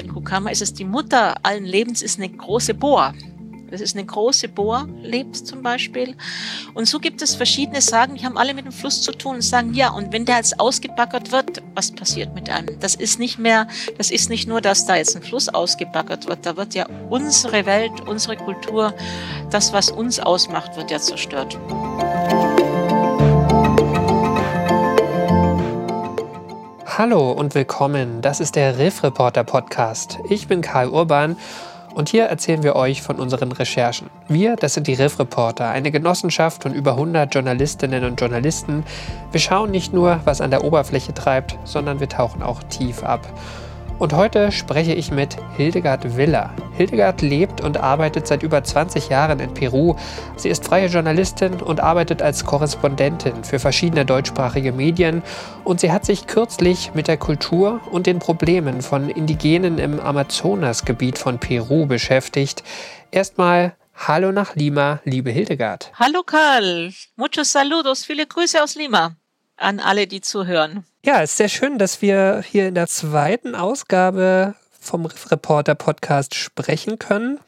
den Kukama ist es die Mutter allen Lebens, ist eine große Bohr. Das ist eine große Bohr, lebt zum Beispiel. Und so gibt es verschiedene Sagen, die haben alle mit dem Fluss zu tun und sagen, ja, und wenn der jetzt ausgebaggert wird, was passiert mit einem? Das ist nicht mehr, das ist nicht nur, dass da jetzt ein Fluss ausgebaggert wird, da wird ja unsere Welt, unsere Kultur, das, was uns ausmacht, wird ja zerstört. Hallo und willkommen. Das ist der Riff Reporter Podcast. Ich bin Karl Urban und hier erzählen wir euch von unseren Recherchen. Wir, das sind die Riff Reporter, eine Genossenschaft von über 100 Journalistinnen und Journalisten. Wir schauen nicht nur, was an der Oberfläche treibt, sondern wir tauchen auch tief ab. Und heute spreche ich mit Hildegard Willer. Hildegard lebt und arbeitet seit über 20 Jahren in Peru. Sie ist freie Journalistin und arbeitet als Korrespondentin für verschiedene deutschsprachige Medien. Und sie hat sich kürzlich mit der Kultur und den Problemen von Indigenen im Amazonasgebiet von Peru beschäftigt. Erstmal Hallo nach Lima, liebe Hildegard. Hallo Karl, muchos saludos, viele Grüße aus Lima an alle, die zuhören. Ja, es ist sehr schön, dass wir hier in der zweiten Ausgabe vom Reporter Podcast sprechen können.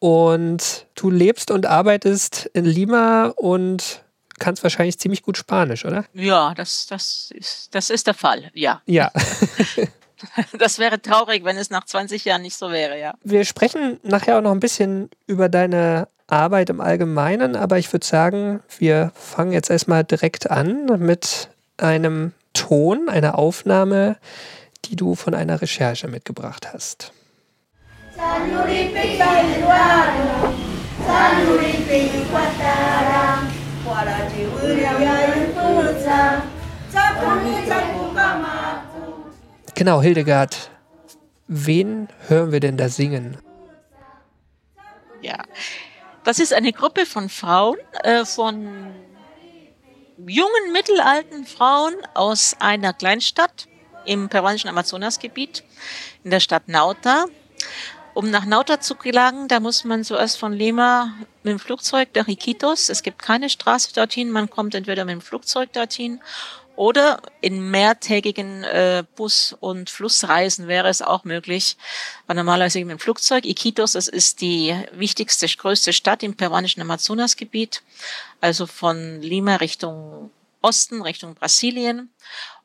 Und du lebst und arbeitest in Lima und kannst wahrscheinlich ziemlich gut Spanisch, oder? Ja, das, das, ist, das ist der Fall, ja. Ja. das wäre traurig, wenn es nach 20 Jahren nicht so wäre, ja. Wir sprechen nachher auch noch ein bisschen über deine Arbeit im Allgemeinen, aber ich würde sagen, wir fangen jetzt erstmal direkt an mit einem Ton, einer Aufnahme, die du von einer Recherche mitgebracht hast. Genau, Hildegard, wen hören wir denn da singen? Ja, das ist eine Gruppe von Frauen, äh, von jungen, mittelalten Frauen aus einer Kleinstadt im peruanischen Amazonasgebiet, in der Stadt Nauta. Um nach Nauta zu gelangen, da muss man zuerst von Lima mit dem Flugzeug nach Iquitos. Es gibt keine Straße dorthin. Man kommt entweder mit dem Flugzeug dorthin oder in mehrtägigen äh, Bus- und Flussreisen wäre es auch möglich, weil normalerweise mit dem Flugzeug. Iquitos, das ist die wichtigste, größte Stadt im peruanischen Amazonasgebiet, also von Lima Richtung Osten, Richtung Brasilien.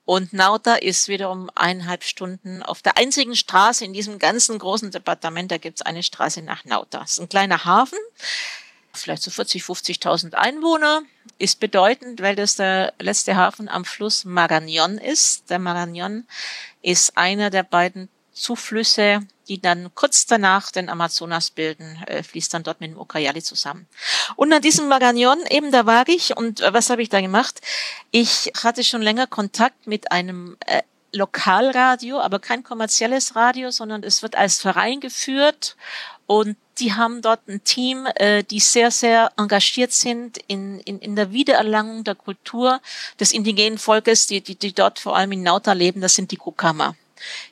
Und Nauta ist wiederum eineinhalb Stunden auf der einzigen Straße in diesem ganzen großen Departement. Da gibt es eine Straße nach Nauta. Das ist ein kleiner Hafen vielleicht so 40, 50.000 Einwohner, ist bedeutend, weil das der letzte Hafen am Fluss Marañón ist. Der Marañón ist einer der beiden Zuflüsse, die dann kurz danach den Amazonas bilden, äh, fließt dann dort mit dem Ucayali zusammen. Und an diesem Marañón eben, da war ich und äh, was habe ich da gemacht? Ich hatte schon länger Kontakt mit einem äh, Lokalradio, aber kein kommerzielles Radio, sondern es wird als Verein geführt und die haben dort ein Team, äh, die sehr, sehr engagiert sind in, in, in der Wiedererlangung der Kultur des indigenen Volkes, die, die, die dort vor allem in Nauta leben, das sind die Kukama.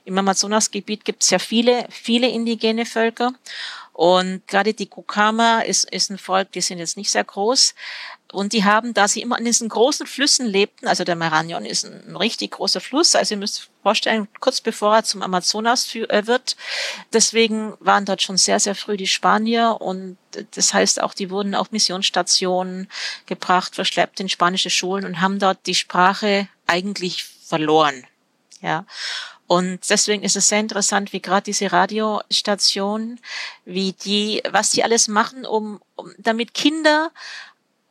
Im Amazonasgebiet gibt es ja viele, viele indigene Völker. Und gerade die Kukama ist, ist ein Volk, die sind jetzt nicht sehr groß, und die haben, da sie immer an diesen großen Flüssen lebten, also der Marañón ist ein, ein richtig großer Fluss, also ihr müsst vorstellen, kurz bevor er zum Amazonas äh, wird. Deswegen waren dort schon sehr, sehr früh die Spanier und das heißt auch, die wurden auf Missionsstationen gebracht, verschleppt in spanische Schulen und haben dort die Sprache eigentlich verloren. Ja. Und deswegen ist es sehr interessant, wie gerade diese Radiostation, wie die, was die alles machen, um, um damit Kinder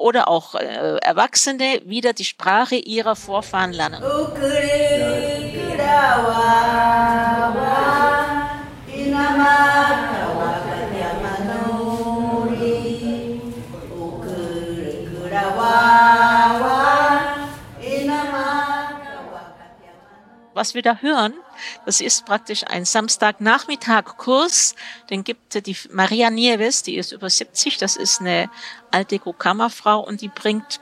oder auch äh, Erwachsene wieder die Sprache ihrer Vorfahren lernen. Was wir da hören, das ist praktisch ein Samstagnachmittag-Kurs. Den gibt die Maria Nieves, die ist über 70. Das ist eine alte Kokama-Frau und die bringt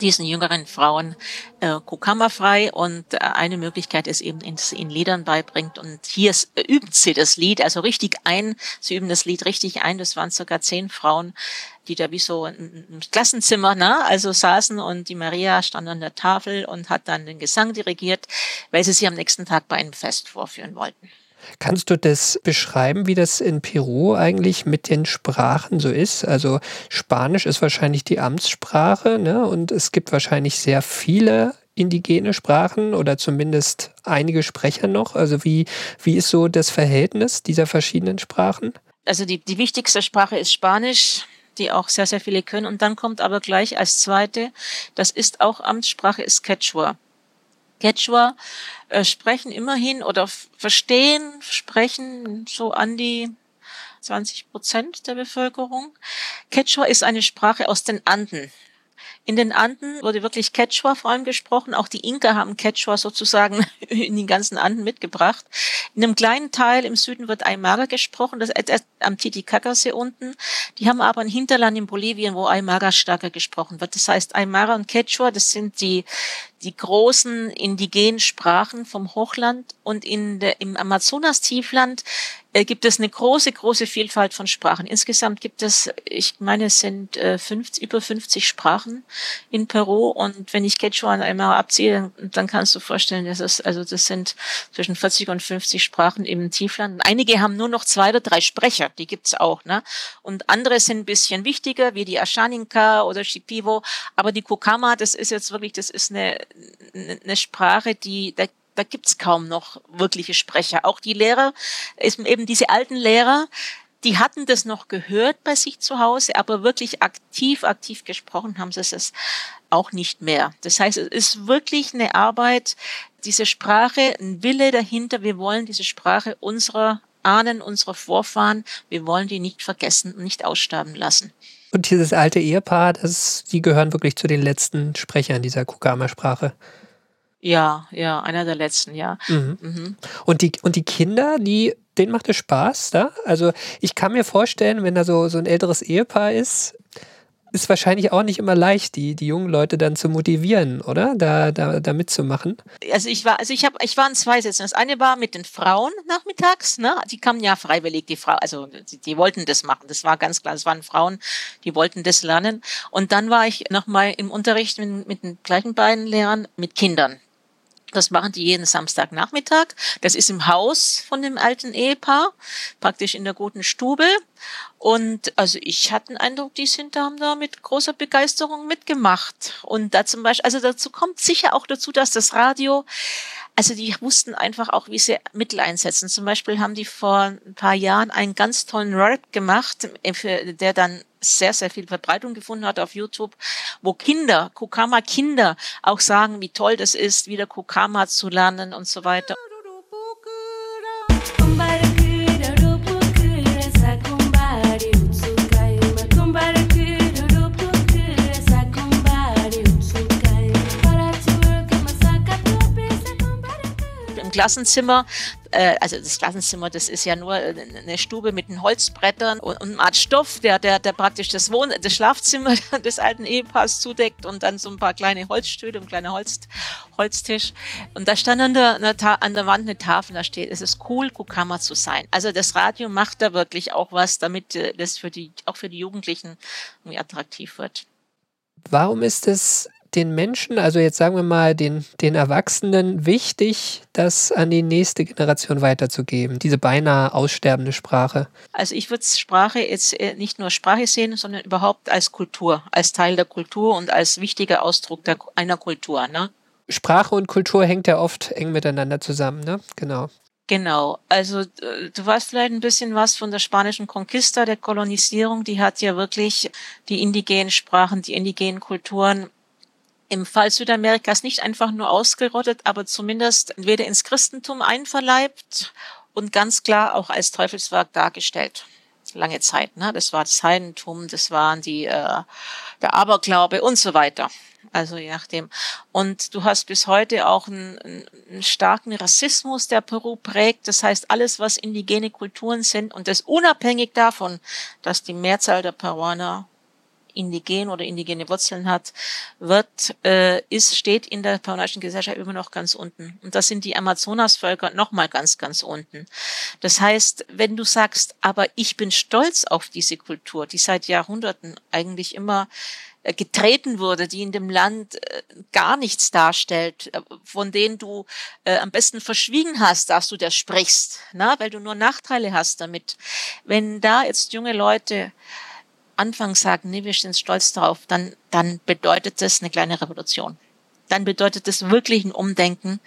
diesen jüngeren Frauen äh, Kokama frei und äh, eine Möglichkeit ist eben, dass sie ihnen Liedern beibringt und hier äh, übt sie das Lied, also richtig ein, sie üben das Lied richtig ein, das waren sogar zehn Frauen, die da wie so ein Klassenzimmer, ne, also saßen und die Maria stand an der Tafel und hat dann den Gesang dirigiert, weil sie sie am nächsten Tag bei einem Fest vorführen wollten. Kannst du das beschreiben, wie das in Peru eigentlich mit den Sprachen so ist? Also Spanisch ist wahrscheinlich die Amtssprache ne? und es gibt wahrscheinlich sehr viele indigene Sprachen oder zumindest einige Sprecher noch. Also wie, wie ist so das Verhältnis dieser verschiedenen Sprachen? Also die, die wichtigste Sprache ist Spanisch die auch sehr, sehr viele können. Und dann kommt aber gleich als zweite, das ist auch Amtssprache, ist Quechua. Quechua äh, sprechen immerhin oder verstehen, sprechen so an die 20 Prozent der Bevölkerung. Quechua ist eine Sprache aus den Anden. In den Anden wurde wirklich Quechua vor allem gesprochen. Auch die Inka haben Quechua sozusagen in den ganzen Anden mitgebracht. In einem kleinen Teil im Süden wird Aymara gesprochen, das ist am Titicacasee unten. Die haben aber ein Hinterland in Bolivien, wo Aymara stärker gesprochen wird. Das heißt, Aymara und Quechua, das sind die, die großen indigenen Sprachen vom Hochland und in der, im Amazonas-Tiefland gibt es eine große, große Vielfalt von Sprachen. Insgesamt gibt es, ich meine, es sind äh, 50, über 50 Sprachen in Peru und wenn ich Quechua einmal abziehe, dann, kannst du vorstellen, dass es, also das sind zwischen 40 und 50 Sprachen im Tiefland. Einige haben nur noch zwei oder drei Sprecher, die gibt's auch, ne? Und andere sind ein bisschen wichtiger, wie die Ashaninka oder Shipivo, aber die Kokama, das ist jetzt wirklich, das ist eine eine Sprache, die, da, da gibt's kaum noch wirkliche Sprecher. Auch die Lehrer, eben diese alten Lehrer, die hatten das noch gehört bei sich zu Hause, aber wirklich aktiv, aktiv gesprochen haben sie es auch nicht mehr. Das heißt, es ist wirklich eine Arbeit, diese Sprache, ein Wille dahinter. Wir wollen diese Sprache unserer Ahnen, unserer Vorfahren, wir wollen die nicht vergessen und nicht aussterben lassen. Und dieses alte Ehepaar, das, die gehören wirklich zu den letzten Sprechern dieser Kukama-Sprache. Ja, ja, einer der letzten, ja. Mhm. Mhm. Und, die, und die Kinder, die, denen macht es Spaß, da? Also ich kann mir vorstellen, wenn da so, so ein älteres Ehepaar ist, ist wahrscheinlich auch nicht immer leicht, die, die jungen Leute dann zu motivieren, oder? Da, da, da mitzumachen. Also ich war, also ich habe, ich war in zwei Sätzen. Das eine war mit den Frauen nachmittags, ne? Die kamen ja freiwillig, die Frau, also die, die wollten das machen. Das war ganz klar. Das waren Frauen, die wollten das lernen. Und dann war ich nochmal im Unterricht mit, mit den gleichen beiden Lehrern mit Kindern. Das machen die jeden Samstagnachmittag. Das ist im Haus von dem alten Ehepaar, praktisch in der guten Stube. Und also ich hatte den Eindruck, die sind da, haben da mit großer Begeisterung mitgemacht. Und da zum Beispiel, also dazu kommt sicher auch dazu, dass das Radio also die wussten einfach auch, wie sie Mittel einsetzen. Zum Beispiel haben die vor ein paar Jahren einen ganz tollen Rap gemacht, äh, der dann sehr, sehr viel Verbreitung gefunden hat auf YouTube, wo Kinder, Kukama Kinder auch sagen, wie toll das ist, wieder Kukama zu lernen und so weiter. Klassenzimmer, äh, also das Klassenzimmer, das ist ja nur äh, eine Stube mit den Holzbrettern und, und eine Art Stoff, der, der, der praktisch das Wohn das Schlafzimmer des alten Ehepaars zudeckt und dann so ein paar kleine Holzstühle und ein kleiner Holz, Holztisch. Und da stand an der, an der Wand eine Tafel, da steht, es ist cool, Kukama zu sein. Also das Radio macht da wirklich auch was, damit äh, das für die, auch für die Jugendlichen irgendwie attraktiv wird. Warum ist es den Menschen, also jetzt sagen wir mal den, den Erwachsenen, wichtig, das an die nächste Generation weiterzugeben, diese beinahe aussterbende Sprache? Also ich würde Sprache jetzt äh, nicht nur Sprache sehen, sondern überhaupt als Kultur, als Teil der Kultur und als wichtiger Ausdruck der, einer Kultur. Ne? Sprache und Kultur hängt ja oft eng miteinander zusammen, ne? Genau. Genau, also äh, du weißt vielleicht ein bisschen was von der spanischen Conquista, der Kolonisierung, die hat ja wirklich die indigenen Sprachen, die indigenen Kulturen im Fall Südamerikas nicht einfach nur ausgerottet, aber zumindest entweder ins Christentum einverleibt und ganz klar auch als Teufelswerk dargestellt. Lange Zeit, ne? Das war das Heidentum, das waren die äh, der Aberglaube und so weiter. Also je nachdem. Und du hast bis heute auch einen, einen starken Rassismus, der Peru prägt. Das heißt, alles, was indigene Kulturen sind und das unabhängig davon, dass die Mehrzahl der Peruaner indigen oder indigene Wurzeln hat, wird, äh, ist, steht in der peruanischen Gesellschaft immer noch ganz unten. Und das sind die Amazonasvölker nochmal ganz, ganz unten. Das heißt, wenn du sagst, aber ich bin stolz auf diese Kultur, die seit Jahrhunderten eigentlich immer äh, getreten wurde, die in dem Land äh, gar nichts darstellt, äh, von denen du äh, am besten verschwiegen hast, dass du das sprichst, na, weil du nur Nachteile hast damit. Wenn da jetzt junge Leute anfangs sagen, nee, wir sind stolz darauf, dann, dann bedeutet das eine kleine Revolution dann bedeutet das wirklich ein Umdenken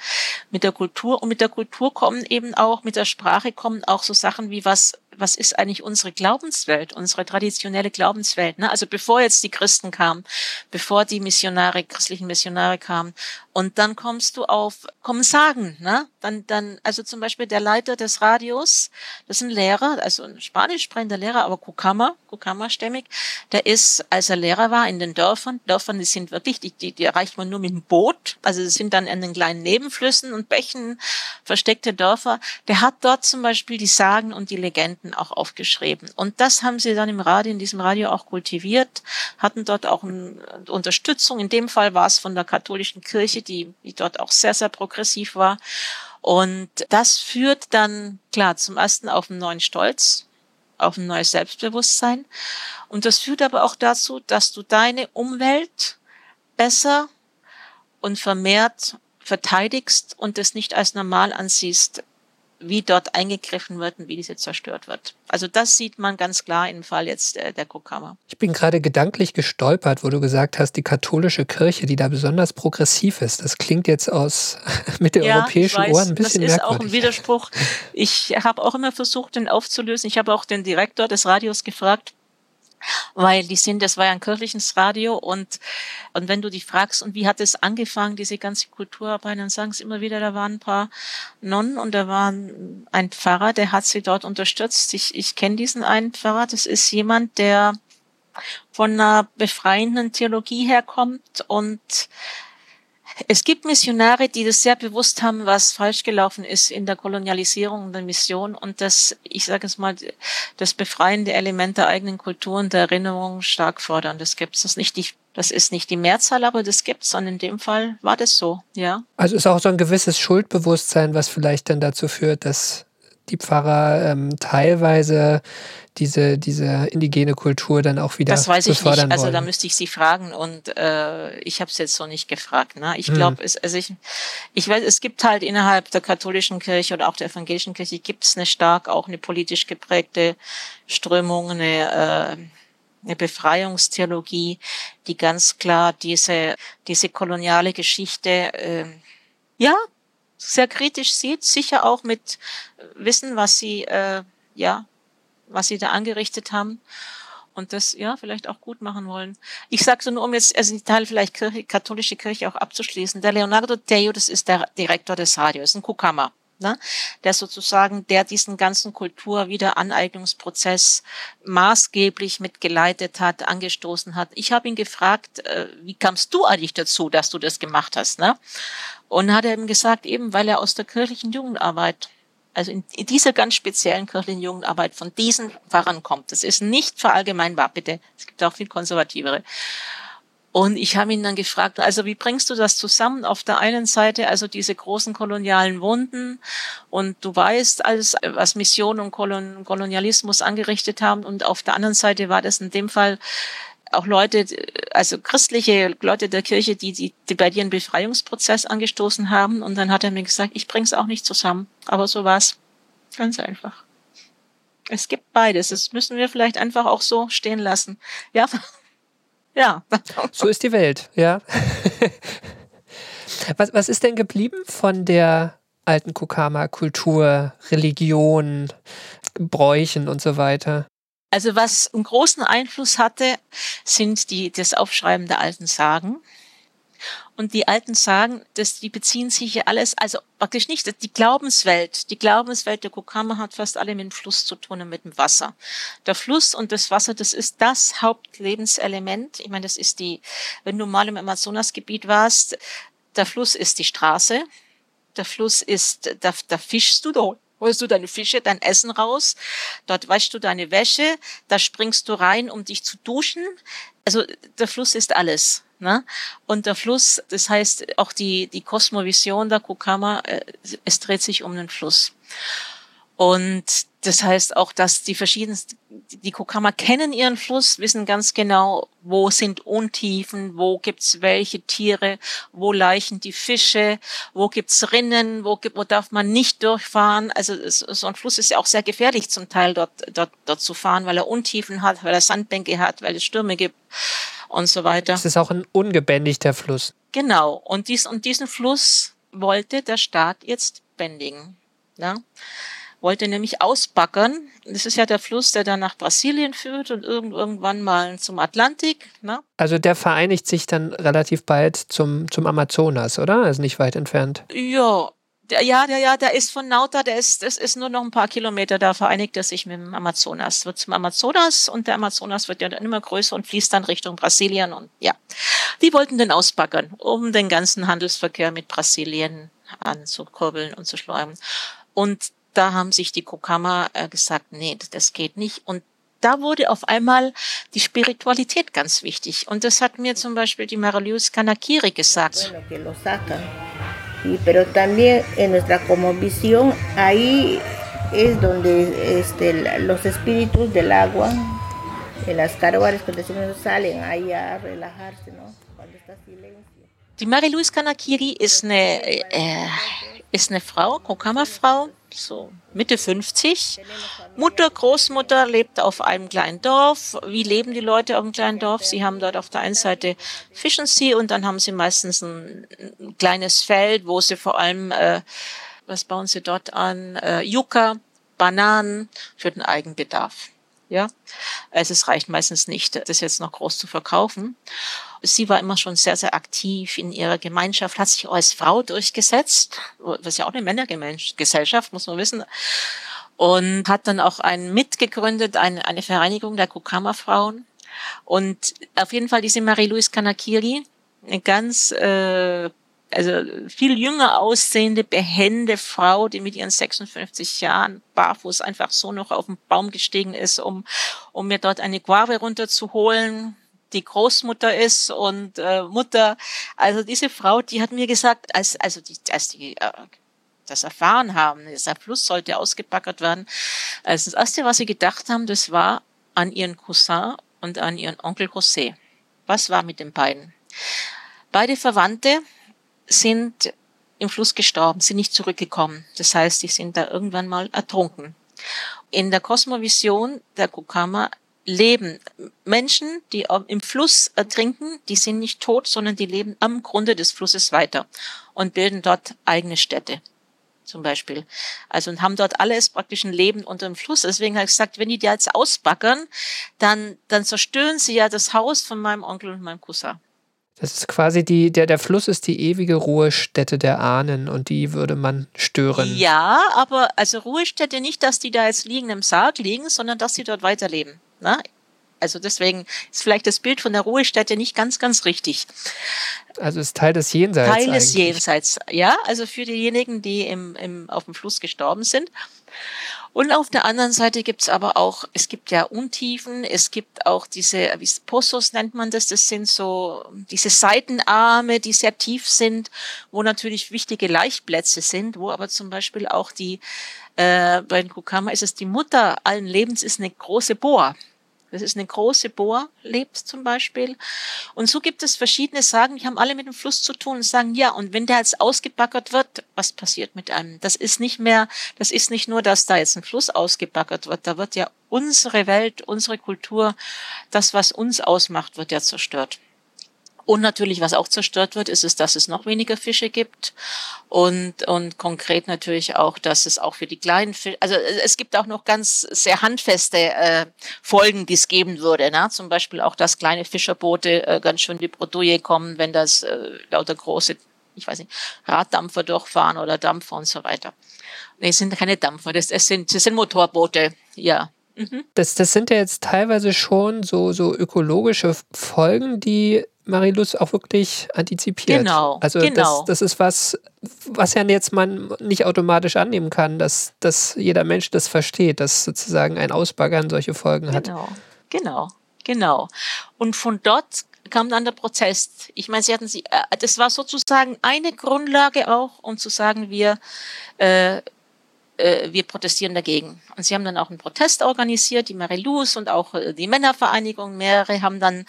mit der Kultur. Und mit der Kultur kommen eben auch, mit der Sprache kommen auch so Sachen wie was was ist eigentlich unsere Glaubenswelt, unsere traditionelle Glaubenswelt. Ne? Also bevor jetzt die Christen kamen, bevor die Missionare, christlichen Missionare kamen, und dann kommst du auf, kommen Sagen, ne? Dann, dann, also zum Beispiel der Leiter des Radios, das ist ein Lehrer, also ein spanisch sprechender Lehrer, aber Kukama, Kukama-stämmig, der ist, als er Lehrer war in den Dörfern, Dörfern, die sind wirklich, die, die, die erreicht man nur mit dem Boot, also das sind dann in den kleinen Nebenflüssen und Bächen versteckte Dörfer. Der hat dort zum Beispiel die Sagen und die Legenden auch aufgeschrieben. Und das haben sie dann im Radio, in diesem Radio auch kultiviert, hatten dort auch eine Unterstützung. In dem Fall war es von der katholischen Kirche, die, die dort auch sehr, sehr progressiv war. Und das führt dann, klar, zum ersten auf einen neuen Stolz, auf ein neues Selbstbewusstsein. Und das führt aber auch dazu, dass du deine Umwelt besser und vermehrt verteidigst und es nicht als normal ansiehst, wie dort eingegriffen wird und wie diese zerstört wird. Also das sieht man ganz klar im Fall jetzt äh, der Kuckhammer. Ich bin gerade gedanklich gestolpert, wo du gesagt hast, die katholische Kirche, die da besonders progressiv ist. Das klingt jetzt aus mitteleuropäischen ja, Ohren ein bisschen merkwürdig. Das ist auch ein Widerspruch. Ich habe auch immer versucht, den aufzulösen. Ich habe auch den Direktor des Radios gefragt, weil die sind, das war ja ein kirchliches Radio und, und wenn du die fragst, und wie hat es angefangen, diese ganze Kulturarbeit, dann sagen sie immer wieder, da waren ein paar Nonnen und da war ein Pfarrer, der hat sie dort unterstützt. Ich, ich kenne diesen einen Pfarrer, das ist jemand, der von einer befreienden Theologie herkommt und es gibt Missionare, die das sehr bewusst haben, was falsch gelaufen ist in der Kolonialisierung der Mission und das, ich sage es mal, das befreiende Element der eigenen Kultur und der Erinnerung stark fordern. Das gibt es. Nicht die, das ist nicht die Mehrzahl, aber das gibt es. Und in dem Fall war das so, ja. Also ist auch so ein gewisses Schuldbewusstsein, was vielleicht dann dazu führt, dass die Pfarrer ähm, teilweise diese, diese indigene Kultur dann auch wieder Das weiß ich nicht. Also wollen. da müsste ich Sie fragen und äh, ich habe es jetzt so nicht gefragt. Ne? Ich glaube, hm. es, also ich, ich weiß, es gibt halt innerhalb der katholischen Kirche oder auch der evangelischen Kirche gibt es eine stark auch eine politisch geprägte Strömung, eine äh, eine Befreiungstheologie, die ganz klar diese diese koloniale Geschichte äh, ja sehr kritisch sieht, sicher auch mit Wissen, was sie äh, ja was sie da angerichtet haben und das ja vielleicht auch gut machen wollen. Ich sage so nur, um jetzt also die Teil vielleicht Kirche, katholische Kirche auch abzuschließen. Der Leonardo Teo, das ist der Direktor des Radios, ein Kukama, ne? der sozusagen, der diesen ganzen Kulturwiederaneignungsprozess maßgeblich mitgeleitet hat, angestoßen hat. Ich habe ihn gefragt, äh, wie kamst du eigentlich dazu, dass du das gemacht hast? Ne? Und hat er ihm gesagt, eben weil er aus der kirchlichen Jugendarbeit also in, in dieser ganz speziellen kirchlichen Jugendarbeit von diesen Pfarrern kommt. Das ist nicht verallgemeinbar, bitte. Es gibt auch viel konservativere. Und ich habe ihn dann gefragt, also wie bringst du das zusammen? Auf der einen Seite also diese großen kolonialen Wunden und du weißt alles, was Mission und Kolon Kolonialismus angerichtet haben und auf der anderen Seite war das in dem Fall auch Leute, also christliche Leute der Kirche, die, die, die bei dir einen Befreiungsprozess angestoßen haben. Und dann hat er mir gesagt, ich bring's auch nicht zusammen. Aber so war's. Ganz einfach. Es gibt beides. Das müssen wir vielleicht einfach auch so stehen lassen. Ja. Ja. So ist die Welt, ja. Was, was ist denn geblieben von der alten Kukama-Kultur, Religion, Bräuchen und so weiter? Also was einen großen Einfluss hatte, sind die, das Aufschreiben der alten Sagen. Und die alten Sagen, das, die beziehen sich ja alles, also praktisch nicht, die Glaubenswelt, die Glaubenswelt der Kokama hat fast alle mit dem Fluss zu tun und mit dem Wasser. Der Fluss und das Wasser, das ist das Hauptlebenselement. Ich meine, das ist die, wenn du mal im Amazonasgebiet warst, der Fluss ist die Straße, der Fluss ist, da, da fischst du, da holst du deine Fische, dein Essen raus, dort wäschst du deine Wäsche, da springst du rein, um dich zu duschen. Also der Fluss ist alles. Ne? Und der Fluss, das heißt auch die, die Kosmovision der Kukama, äh, es dreht sich um den Fluss. Und das heißt auch, dass die verschiedensten, die Kokama kennen ihren Fluss, wissen ganz genau, wo sind Untiefen, wo gibt's welche Tiere, wo leichen die Fische, wo gibt's Rinnen, wo, wo darf man nicht durchfahren. Also so ein Fluss ist ja auch sehr gefährlich zum Teil dort, dort, dort zu fahren, weil er Untiefen hat, weil er Sandbänke hat, weil es Stürme gibt und so weiter. Es ist auch ein ungebändigter Fluss. Genau. Und, dies, und diesen Fluss wollte der Staat jetzt bändigen. Ja? wollte nämlich ausbaggern. Das ist ja der Fluss, der dann nach Brasilien führt und irgendwann mal zum Atlantik. Ne? Also der vereinigt sich dann relativ bald zum, zum Amazonas, oder? Also nicht weit entfernt. Ja, der, ja, der, ja, der ist von Nauta, der ist, das ist nur noch ein paar Kilometer, da vereinigt er sich mit dem Amazonas. Wird zum Amazonas und der Amazonas wird ja dann immer größer und fließt dann Richtung Brasilien und ja. Die wollten den ausbaggern, um den ganzen Handelsverkehr mit Brasilien anzukurbeln und zu schleudern. Und da haben sich die Kokama äh, gesagt, nee, das geht nicht. Und da wurde auf einmal die Spiritualität ganz wichtig. Und das hat mir zum Beispiel die Marilius Kanakiri gesagt. Y, pero también en nuestra como visión ahí es donde este, los espíritus del agua, en las carobares cuando salen ahí a relajarse, ¿no? Cuando está silencio. Die Marie-Louise Kanakiri ist eine, äh, ist eine Frau, Kokama-Frau, so Mitte 50. Mutter, Großmutter lebt auf einem kleinen Dorf. Wie leben die Leute auf einem kleinen Dorf? Sie haben dort auf der einen Seite fischen sie und dann haben sie meistens ein, ein kleines Feld, wo sie vor allem, äh, was bauen sie dort an? Äh, Yucca, Bananen für den Eigenbedarf. Ja, also es reicht meistens nicht, das jetzt noch groß zu verkaufen. Sie war immer schon sehr, sehr aktiv in ihrer Gemeinschaft, hat sich als Frau durchgesetzt, was ja auch eine Männergesellschaft, muss man wissen. Und hat dann auch einen mitgegründet, eine, eine Vereinigung der Kukama-Frauen. Und auf jeden Fall diese Marie-Louise Kanakiri, eine ganz äh, also viel jünger aussehende, behende Frau, die mit ihren 56 Jahren barfuß einfach so noch auf den Baum gestiegen ist, um, um mir dort eine Guave runterzuholen, die Großmutter ist und äh, Mutter. Also diese Frau, die hat mir gesagt, als, also die, als die äh, das erfahren haben, dieser Fluss sollte ausgepackert werden, also das erste, was sie gedacht haben, das war an ihren Cousin und an ihren Onkel José. Was war mit den beiden? Beide Verwandte sind im Fluss gestorben, sind nicht zurückgekommen. Das heißt, die sind da irgendwann mal ertrunken. In der Kosmovision der Kukama leben Menschen, die im Fluss ertrinken, die sind nicht tot, sondern die leben am Grunde des Flusses weiter und bilden dort eigene Städte zum Beispiel. Also und haben dort alles praktisch ein Leben unter dem Fluss. Deswegen habe ich gesagt, wenn die die jetzt ausbaggern, dann, dann zerstören sie ja das Haus von meinem Onkel und meinem Cousin. Das ist quasi die, der, der Fluss ist die ewige Ruhestätte der Ahnen und die würde man stören. Ja, aber also Ruhestätte nicht, dass die da jetzt liegen im Sarg liegen, sondern dass sie dort weiterleben. Ne? Also deswegen ist vielleicht das Bild von der Ruhestätte nicht ganz, ganz richtig. Also ist Teil des Jenseits. Teil des Jenseits, ja. Also für diejenigen, die im, im, auf dem Fluss gestorben sind. Und auf der anderen Seite gibt's aber auch, es gibt ja Untiefen, es gibt auch diese, wie Posos nennt man das, das sind so diese Seitenarme, die sehr tief sind, wo natürlich wichtige Laichplätze sind, wo aber zum Beispiel auch die, äh, bei den Kukama ist es die Mutter allen Lebens, ist eine große Bohr. Das ist eine große Bohr, lebt zum Beispiel. Und so gibt es verschiedene Sagen, die haben alle mit dem Fluss zu tun und sagen, ja, und wenn der jetzt ausgebaggert wird, was passiert mit einem? Das ist nicht mehr, das ist nicht nur, dass da jetzt ein Fluss ausgebaggert wird, da wird ja unsere Welt, unsere Kultur, das, was uns ausmacht, wird ja zerstört. Und natürlich, was auch zerstört wird, ist es, dass es noch weniger Fische gibt. Und, und konkret natürlich auch, dass es auch für die kleinen Fische, also es gibt auch noch ganz sehr handfeste äh, Folgen, die es geben würde. Ne? Zum Beispiel auch, dass kleine Fischerboote äh, ganz schön die Bredouille kommen, wenn das äh, lauter große, ich weiß nicht, Raddampfer durchfahren oder Dampfer und so weiter. Nee, es sind keine Dampfer, das, das, sind, das sind Motorboote, ja. Mhm. Das, das sind ja jetzt teilweise schon so, so ökologische Folgen, die Marilus auch wirklich antizipiert. Genau. Also genau. Das, das ist was, was ja jetzt man nicht automatisch annehmen kann, dass, dass jeder Mensch das versteht, dass sozusagen ein Ausbaggern solche Folgen hat. Genau, genau, genau. Und von dort kam dann der Prozess. Ich meine, sie hatten sie, äh, das war sozusagen eine Grundlage auch, um zu sagen, wir äh, äh, wir protestieren dagegen. Und sie haben dann auch einen Protest organisiert, die Marilus und auch äh, die Männervereinigung, mehrere haben dann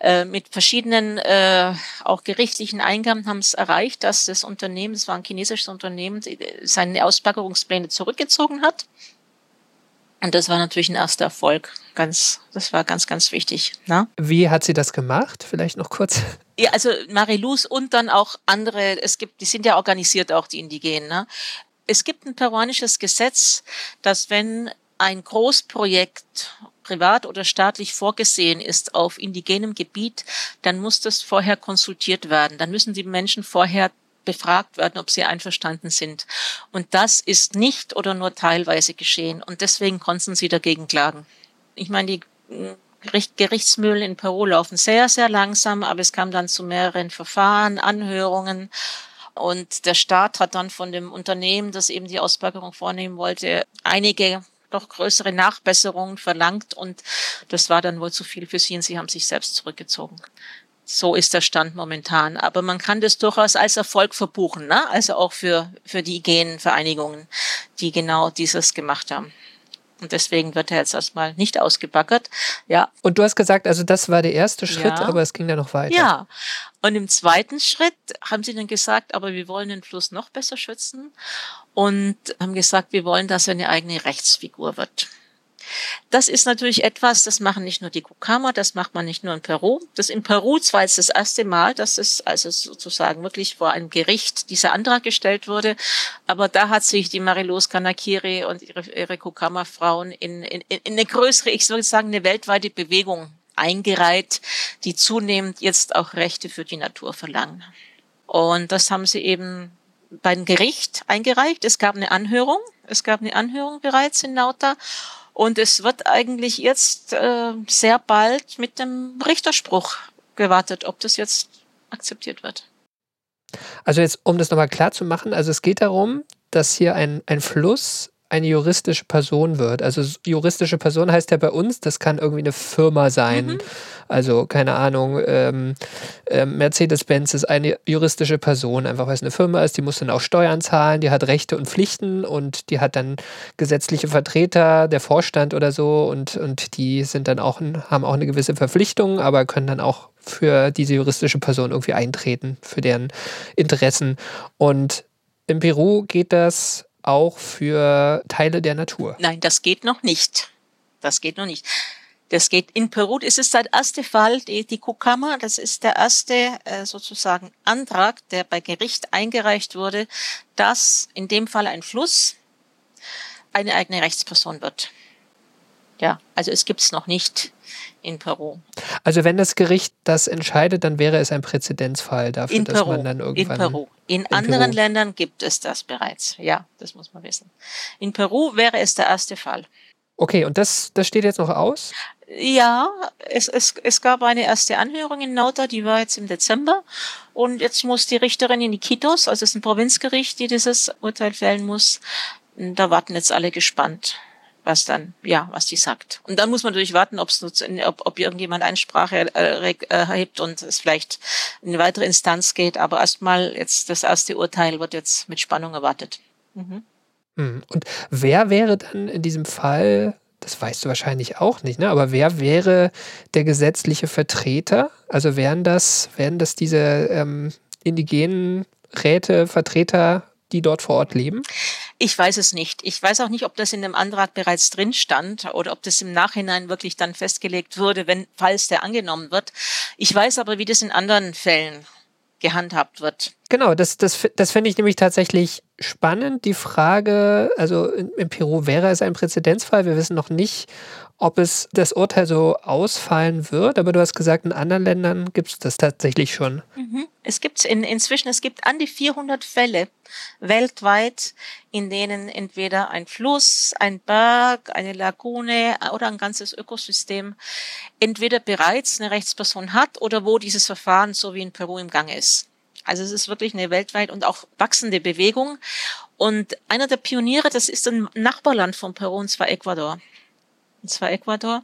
äh, mit verschiedenen äh, auch gerichtlichen Eingaben haben es erreicht, dass das Unternehmen, das war ein chinesisches Unternehmen, seine Ausbaggerungspläne zurückgezogen hat. Und das war natürlich ein erster Erfolg. Ganz, das war ganz, ganz wichtig. Ne? Wie hat sie das gemacht? Vielleicht noch kurz. Ja, also Marilus und dann auch andere, es gibt, die sind ja organisiert auch, die Indigenen. Ne? Es gibt ein peruanisches Gesetz, dass wenn ein Großprojekt privat oder staatlich vorgesehen ist auf indigenem Gebiet, dann muss das vorher konsultiert werden. Dann müssen die Menschen vorher befragt werden, ob sie einverstanden sind. Und das ist nicht oder nur teilweise geschehen. Und deswegen konnten sie dagegen klagen. Ich meine, die Gerichtsmühlen in Peru laufen sehr, sehr langsam, aber es kam dann zu mehreren Verfahren, Anhörungen. Und der Staat hat dann von dem Unternehmen, das eben die Ausbürgerung vornehmen wollte, einige doch größere Nachbesserungen verlangt und das war dann wohl zu viel für sie und sie haben sich selbst zurückgezogen. So ist der Stand momentan. Aber man kann das durchaus als Erfolg verbuchen, ne? also auch für, für die Genvereinigungen, die genau dieses gemacht haben. Und deswegen wird er jetzt erstmal nicht ausgebaggert. Ja. Und du hast gesagt, also das war der erste Schritt, ja. aber es ging dann noch weiter. Ja. Und im zweiten Schritt haben sie dann gesagt, aber wir wollen den Fluss noch besser schützen und haben gesagt, wir wollen, dass er eine eigene Rechtsfigur wird. Das ist natürlich etwas, das machen nicht nur die Kukama, das macht man nicht nur in Peru. Das in Peru zwar jetzt das erste Mal, dass es also sozusagen wirklich vor einem Gericht dieser Antrag gestellt wurde, aber da hat sich die Marilos Kanakiri und ihre, ihre Kukama-Frauen in, in, in eine größere, ich würde sagen, eine weltweite Bewegung eingereiht, die zunehmend jetzt auch Rechte für die Natur verlangen. Und das haben sie eben beim Gericht eingereicht. Es gab eine Anhörung. Es gab eine Anhörung bereits in Nauta. Und es wird eigentlich jetzt äh, sehr bald mit dem Richterspruch gewartet, ob das jetzt akzeptiert wird. Also jetzt, um das nochmal klar zu machen, also es geht darum, dass hier ein, ein Fluss eine juristische Person wird. Also juristische Person heißt ja bei uns, das kann irgendwie eine Firma sein. Mhm. Also keine Ahnung, ähm, äh, Mercedes-Benz ist eine juristische Person, einfach weil es eine Firma ist, die muss dann auch Steuern zahlen, die hat Rechte und Pflichten und die hat dann gesetzliche Vertreter, der Vorstand oder so und, und die sind dann auch, haben auch eine gewisse Verpflichtung, aber können dann auch für diese juristische Person irgendwie eintreten, für deren Interessen. Und in Peru geht das auch für Teile der Natur? Nein, das geht noch nicht. Das geht noch nicht. Das geht in Peru. Es ist der erste Fall, die, die Kukama, das ist der erste äh, sozusagen Antrag, der bei Gericht eingereicht wurde, dass in dem Fall ein Fluss eine eigene Rechtsperson wird. Ja, also es gibt es noch nicht in Peru. Also wenn das Gericht das entscheidet, dann wäre es ein Präzedenzfall dafür, in dass Peru, man dann irgendwann... In Peru. In, in anderen Peru. Ländern gibt es das bereits. Ja, das muss man wissen. In Peru wäre es der erste Fall. Okay, und das, das steht jetzt noch aus? Ja, es, es, es gab eine erste Anhörung in Nauta, die war jetzt im Dezember. Und jetzt muss die Richterin in Iquitos, also es ist ein Provinzgericht, die dieses Urteil fällen muss. Da warten jetzt alle gespannt was dann, ja, was die sagt. Und dann muss man natürlich warten, ob's, ob, ob irgendjemand Einsprache äh, erhebt und es vielleicht in eine weitere Instanz geht. Aber erstmal jetzt das erste Urteil wird jetzt mit Spannung erwartet. Mhm. Hm. Und wer wäre dann in diesem Fall, das weißt du wahrscheinlich auch nicht, ne? aber wer wäre der gesetzliche Vertreter? Also wären das, wären das diese ähm, indigenen Räte, Vertreter die dort vor Ort leben? Ich weiß es nicht. Ich weiß auch nicht, ob das in dem Antrag bereits drin stand oder ob das im Nachhinein wirklich dann festgelegt würde, wenn, falls der angenommen wird. Ich weiß aber, wie das in anderen Fällen gehandhabt wird. Genau, das, das, das finde ich nämlich tatsächlich spannend. Die Frage, also in, in Peru wäre es ein Präzedenzfall. Wir wissen noch nicht, ob es das Urteil so ausfallen wird, aber du hast gesagt, in anderen Ländern gibt es das tatsächlich schon. Mhm. Es gibt in, inzwischen, es gibt an die 400 Fälle weltweit, in denen entweder ein Fluss, ein Berg, eine Lagune oder ein ganzes Ökosystem entweder bereits eine Rechtsperson hat oder wo dieses Verfahren so wie in Peru im Gange ist. Also es ist wirklich eine weltweit und auch wachsende Bewegung. Und einer der Pioniere, das ist ein Nachbarland von Peru, und zwar Ecuador und zwar Ecuador.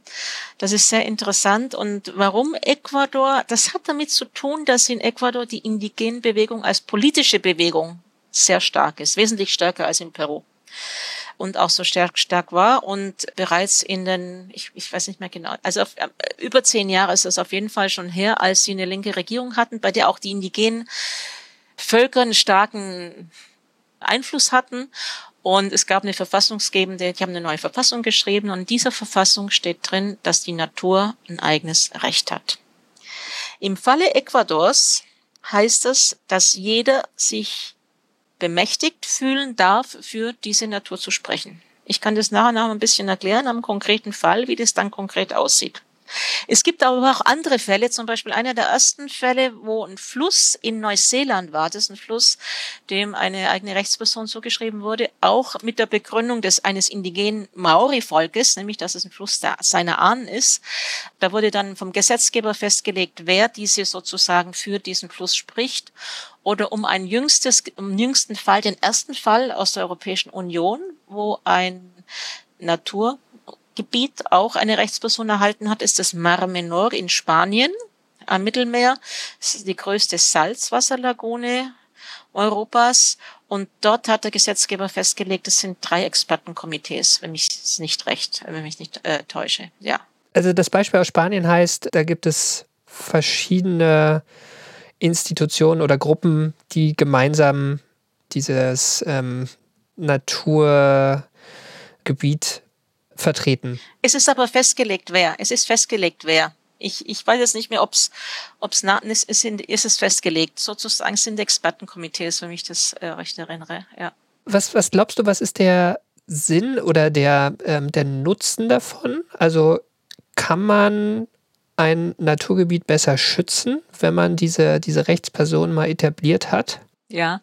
Das ist sehr interessant. Und warum Ecuador? Das hat damit zu tun, dass in Ecuador die indigene Bewegung als politische Bewegung sehr stark ist, wesentlich stärker als in Peru. und auch so stark, stark war und bereits in den, ich, ich weiß nicht mehr genau, also auf, äh, über zehn Jahre ist es auf jeden Fall schon her, als sie eine linke Regierung hatten, bei der auch die indigenen Völker einen starken Einfluss hatten. Und es gab eine verfassungsgebende, die haben eine neue Verfassung geschrieben und in dieser Verfassung steht drin, dass die Natur ein eigenes Recht hat. Im Falle Ecuadors heißt es, dass jeder sich bemächtigt fühlen darf, für diese Natur zu sprechen. Ich kann das nachher noch ein bisschen erklären am konkreten Fall, wie das dann konkret aussieht. Es gibt aber auch andere Fälle, zum Beispiel einer der ersten Fälle, wo ein Fluss in Neuseeland war. Das ist ein Fluss, dem eine eigene Rechtsperson zugeschrieben wurde, auch mit der Begründung des eines indigenen Maori-Volkes, nämlich dass es ein Fluss der, seiner Ahnen ist. Da wurde dann vom Gesetzgeber festgelegt, wer diese sozusagen für diesen Fluss spricht. Oder um ein jüngstes, um jüngsten Fall, den ersten Fall aus der Europäischen Union, wo ein Natur Gebiet auch eine Rechtsperson erhalten hat, ist das Mar Menor in Spanien am Mittelmeer. Das ist die größte Salzwasserlagune Europas. Und dort hat der Gesetzgeber festgelegt, es sind drei Expertenkomitees, wenn mich nicht recht, wenn mich nicht äh, täusche. Ja. Also das Beispiel aus Spanien heißt, da gibt es verschiedene Institutionen oder Gruppen, die gemeinsam dieses ähm, Naturgebiet vertreten. Es ist aber festgelegt, wer. Es ist festgelegt, wer. Ich, ich weiß jetzt nicht mehr, ob es ob's na, ist, ist, ist es festgelegt. Sozusagen sind Expertenkomitees, wenn ich das äh, recht erinnere. Ja. Was, was glaubst du, was ist der Sinn oder der, ähm, der Nutzen davon? Also kann man ein Naturgebiet besser schützen, wenn man diese, diese Rechtsperson mal etabliert hat? Ja,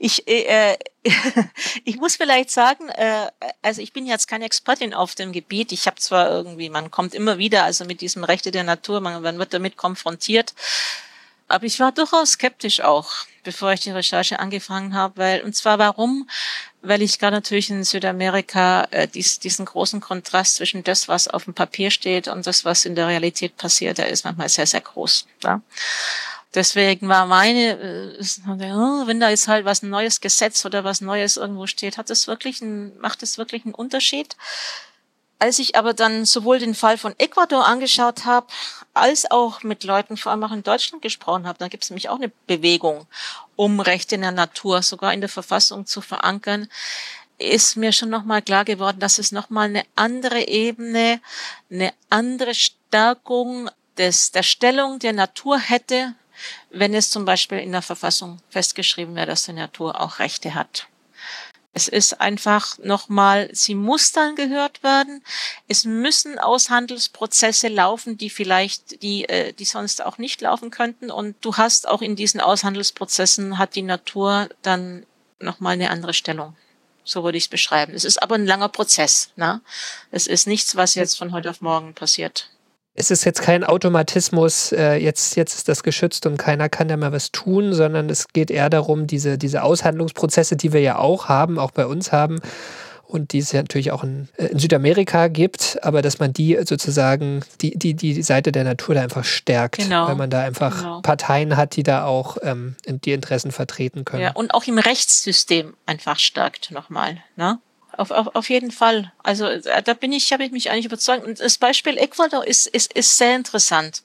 ich, äh, ich muss vielleicht sagen, äh, also ich bin jetzt keine Expertin auf dem Gebiet. Ich habe zwar irgendwie, man kommt immer wieder, also mit diesem Rechte der Natur, man, man wird damit konfrontiert. Aber ich war durchaus skeptisch auch, bevor ich die Recherche angefangen habe, weil, und zwar warum? Weil ich gerade natürlich in Südamerika äh, dies, diesen großen Kontrast zwischen das, was auf dem Papier steht und das, was in der Realität passiert, der ist manchmal sehr, sehr groß. Ja? Deswegen war meine, äh, oh, wenn da jetzt halt was neues Gesetz oder was Neues irgendwo steht, hat das wirklich ein, macht das wirklich einen Unterschied? Als ich aber dann sowohl den Fall von Ecuador angeschaut habe, als auch mit Leuten, vor allem auch in Deutschland gesprochen habe, da gibt es nämlich auch eine Bewegung, um Rechte in der Natur sogar in der Verfassung zu verankern, ist mir schon nochmal klar geworden, dass es nochmal eine andere Ebene, eine andere Stärkung des, der Stellung der Natur hätte, wenn es zum Beispiel in der Verfassung festgeschrieben wäre, dass die Natur auch Rechte hat. Es ist einfach nochmal, sie muss dann gehört werden. Es müssen Aushandelsprozesse laufen, die vielleicht, die, äh, die sonst auch nicht laufen könnten. Und du hast auch in diesen Aushandelsprozessen hat die Natur dann nochmal eine andere Stellung. So würde ich es beschreiben. Es ist aber ein langer Prozess. Ne? Es ist nichts, was jetzt von heute auf morgen passiert es ist jetzt kein Automatismus, äh, jetzt, jetzt ist das geschützt und keiner kann da mal was tun, sondern es geht eher darum, diese, diese Aushandlungsprozesse, die wir ja auch haben, auch bei uns haben, und die es ja natürlich auch in, äh, in, Südamerika gibt, aber dass man die sozusagen, die, die, die Seite der Natur da einfach stärkt, genau. weil man da einfach genau. Parteien hat, die da auch ähm, die Interessen vertreten können. Ja, und auch im Rechtssystem einfach stärkt nochmal. Ne? Auf, auf, auf jeden Fall. Also äh, da bin ich, habe ich mich eigentlich überzeugt. Und das Beispiel Ecuador ist, ist, ist sehr interessant.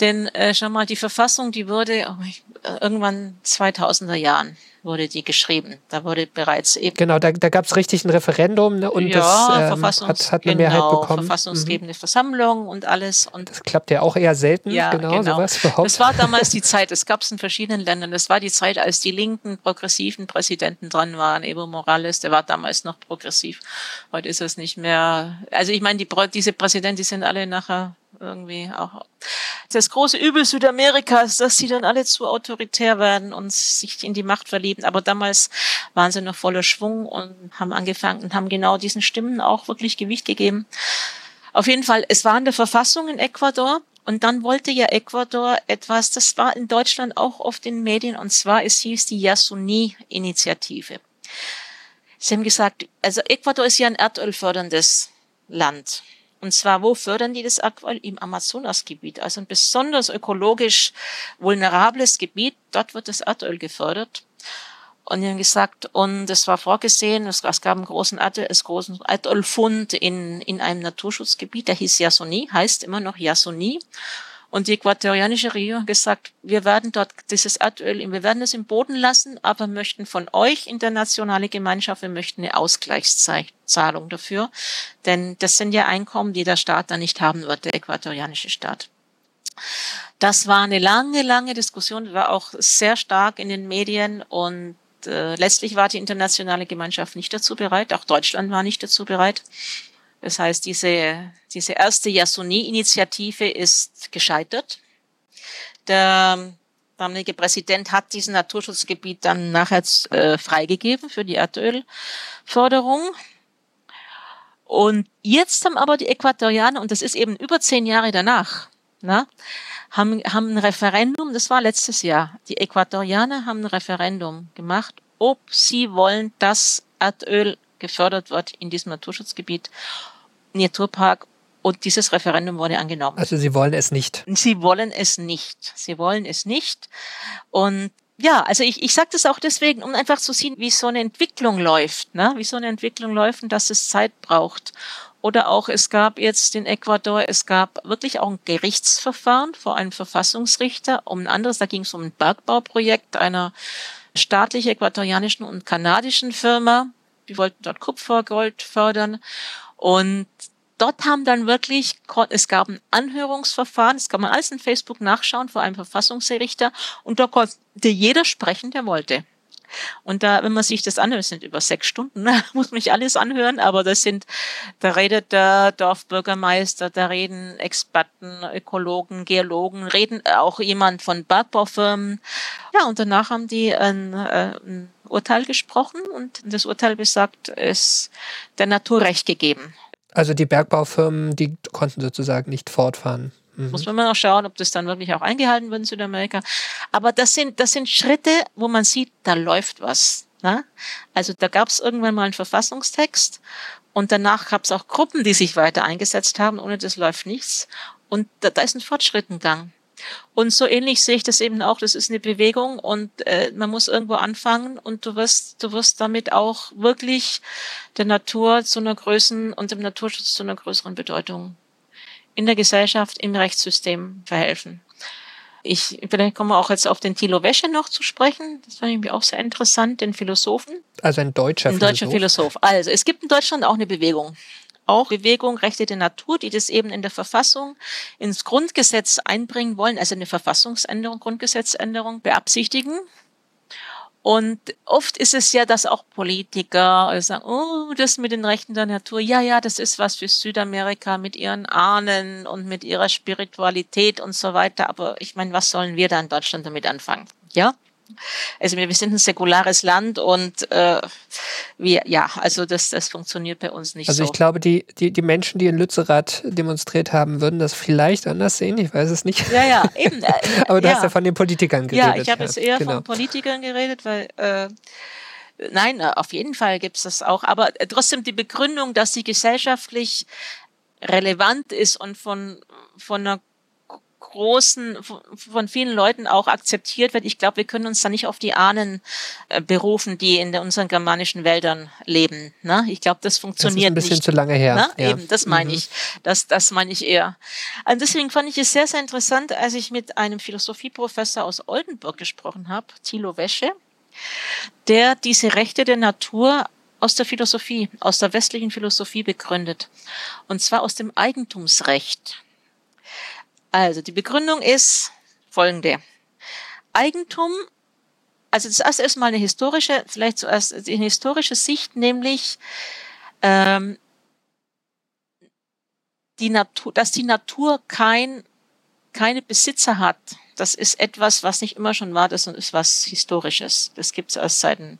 Denn äh, schau mal, die Verfassung, die wurde oh, irgendwann 2000er Jahren wurde die geschrieben. Da wurde bereits eben. Genau, da, da gab es richtig ein Referendum ne, und ja, das ähm, hat, hat eine genau, Mehrheit bekommen. Verfassungsgebende mhm. Versammlung und alles. Und das klappt ja auch eher selten, ja, genau, genau. sowas überhaupt. Das war damals die Zeit, das gab es in verschiedenen Ländern. Das war die Zeit, als die linken, progressiven Präsidenten dran waren. Evo Morales, der war damals noch progressiv. Heute ist es nicht mehr. Also ich meine, die, diese Präsidenten, die sind alle nachher irgendwie auch das große Übel Südamerikas, dass sie dann alle zu autoritär werden und sich in die Macht verlieben. Aber damals waren sie noch voller Schwung und haben angefangen und haben genau diesen Stimmen auch wirklich Gewicht gegeben. Auf jeden Fall, es war in der Verfassung in Ecuador und dann wollte ja Ecuador etwas, das war in Deutschland auch oft in Medien, und zwar es hieß die Yasuni-Initiative. Sie haben gesagt, also Ecuador ist ja ein erdölförderndes Land. Und zwar, wo fördern die das aktuell? Im Amazonasgebiet, also ein besonders ökologisch vulnerables Gebiet. Dort wird das Erdöl gefördert. Und die haben gesagt, und es war vorgesehen, es, es gab einen großen Atollfund in, in einem Naturschutzgebiet, der hieß Yasuni, heißt immer noch Yasuni. Und die äquatorianische Regierung hat gesagt, wir werden dort dieses Erdöl, wir werden es im Boden lassen, aber möchten von euch internationale Gemeinschaft, wir möchten eine Ausgleichszahlung dafür. Denn das sind ja Einkommen, die der Staat dann nicht haben wird, der äquatorianische Staat. Das war eine lange, lange Diskussion, war auch sehr stark in den Medien und äh, letztlich war die internationale Gemeinschaft nicht dazu bereit, auch Deutschland war nicht dazu bereit. Das heißt, diese, diese erste Yasuni-Initiative ist gescheitert. Der damalige Präsident hat diesen Naturschutzgebiet dann nachher äh, freigegeben für die Erdölförderung. Und jetzt haben aber die Äquatorianer, und das ist eben über zehn Jahre danach, na, haben, haben ein Referendum, das war letztes Jahr, die Äquatorianer haben ein Referendum gemacht, ob sie wollen, dass Erdöl gefördert wird in diesem Naturschutzgebiet Naturpark und dieses Referendum wurde angenommen. Also Sie wollen es nicht. Sie wollen es nicht. Sie wollen es nicht. Und ja, also ich, ich sage das auch deswegen, um einfach zu sehen, wie so eine Entwicklung läuft, ne? wie so eine Entwicklung läuft und dass es Zeit braucht. Oder auch, es gab jetzt in Ecuador, es gab wirklich auch ein Gerichtsverfahren vor einem Verfassungsrichter um ein anderes, da ging es um ein Bergbauprojekt einer staatlich äquatorianischen und kanadischen Firma. Die wollten dort Kupfergold fördern. Und dort haben dann wirklich, es gab ein Anhörungsverfahren, das kann man alles in Facebook nachschauen vor einem Verfassungsrichter und da konnte jeder sprechen, der wollte. Und da, wenn man sich das anhört, sind über sechs Stunden, muss man nicht alles anhören, aber das sind, da redet der Dorfbürgermeister, da reden Experten, Ökologen, Geologen, reden auch jemand von Bergbaufirmen. Ja, und danach haben die ein, äh, ein Urteil gesprochen und das Urteil besagt, es der Natur Recht gegeben. Also die Bergbaufirmen, die konnten sozusagen nicht fortfahren. Mhm. Muss man noch schauen, ob das dann wirklich auch eingehalten wird in Südamerika. Aber das sind, das sind Schritte, wo man sieht, da läuft was. Ne? Also da gab es irgendwann mal einen Verfassungstext und danach gab es auch Gruppen, die sich weiter eingesetzt haben. Ohne das läuft nichts. Und da, da ist ein Fortschritt in Gang. Und so ähnlich sehe ich das eben auch. Das ist eine Bewegung und äh, man muss irgendwo anfangen und du wirst, du wirst damit auch wirklich der Natur zu einer größeren und dem Naturschutz zu einer größeren Bedeutung in der Gesellschaft, im Rechtssystem verhelfen. Ich, vielleicht kommen wir auch jetzt auf den Thilo Wäsche noch zu sprechen. Das fand ich mir auch sehr interessant, den Philosophen. Also ein deutscher Philosoph. Ein deutscher Philosoph. Also, es gibt in Deutschland auch eine Bewegung. Auch Bewegung Rechte der Natur, die das eben in der Verfassung ins Grundgesetz einbringen wollen, also eine Verfassungsänderung, Grundgesetzänderung beabsichtigen. Und oft ist es ja, dass auch Politiker sagen, oh, das mit den Rechten der Natur, ja, ja, das ist was für Südamerika mit ihren Ahnen und mit ihrer Spiritualität und so weiter. Aber ich meine, was sollen wir da in Deutschland damit anfangen? Ja? Also wir, wir sind ein säkulares Land und äh, wir, ja, also das, das funktioniert bei uns nicht also so. Also ich glaube, die, die, die Menschen, die in Lützerath demonstriert haben, würden das vielleicht anders sehen. Ich weiß es nicht. Ja, ja, eben. Äh, Aber du ja. hast ja von den Politikern geredet. Ja, ich habe jetzt eher genau. von Politikern geredet, weil äh, Nein, äh, auf jeden Fall gibt es das auch. Aber trotzdem die Begründung, dass sie gesellschaftlich relevant ist und von, von einer großen, von vielen Leuten auch akzeptiert wird. Ich glaube, wir können uns da nicht auf die Ahnen äh, berufen, die in unseren germanischen Wäldern leben. Ne? Ich glaube, das funktioniert nicht. Das ist ein bisschen nicht. zu lange her. Ne? Ja. Eben, das meine mhm. ich. Das, das meine ich eher. Und deswegen fand ich es sehr, sehr interessant, als ich mit einem Philosophieprofessor aus Oldenburg gesprochen habe, Thilo Wäsche, der diese Rechte der Natur aus der Philosophie, aus der westlichen Philosophie begründet. Und zwar aus dem Eigentumsrecht. Also die Begründung ist folgende. Eigentum, also das ist erstmal eine historische, vielleicht zuerst eine historische Sicht, nämlich ähm, die Natur, dass die Natur kein, keine Besitzer hat. Das ist etwas, was nicht immer schon war, das ist was Historisches. Das gibt es erst seit ein,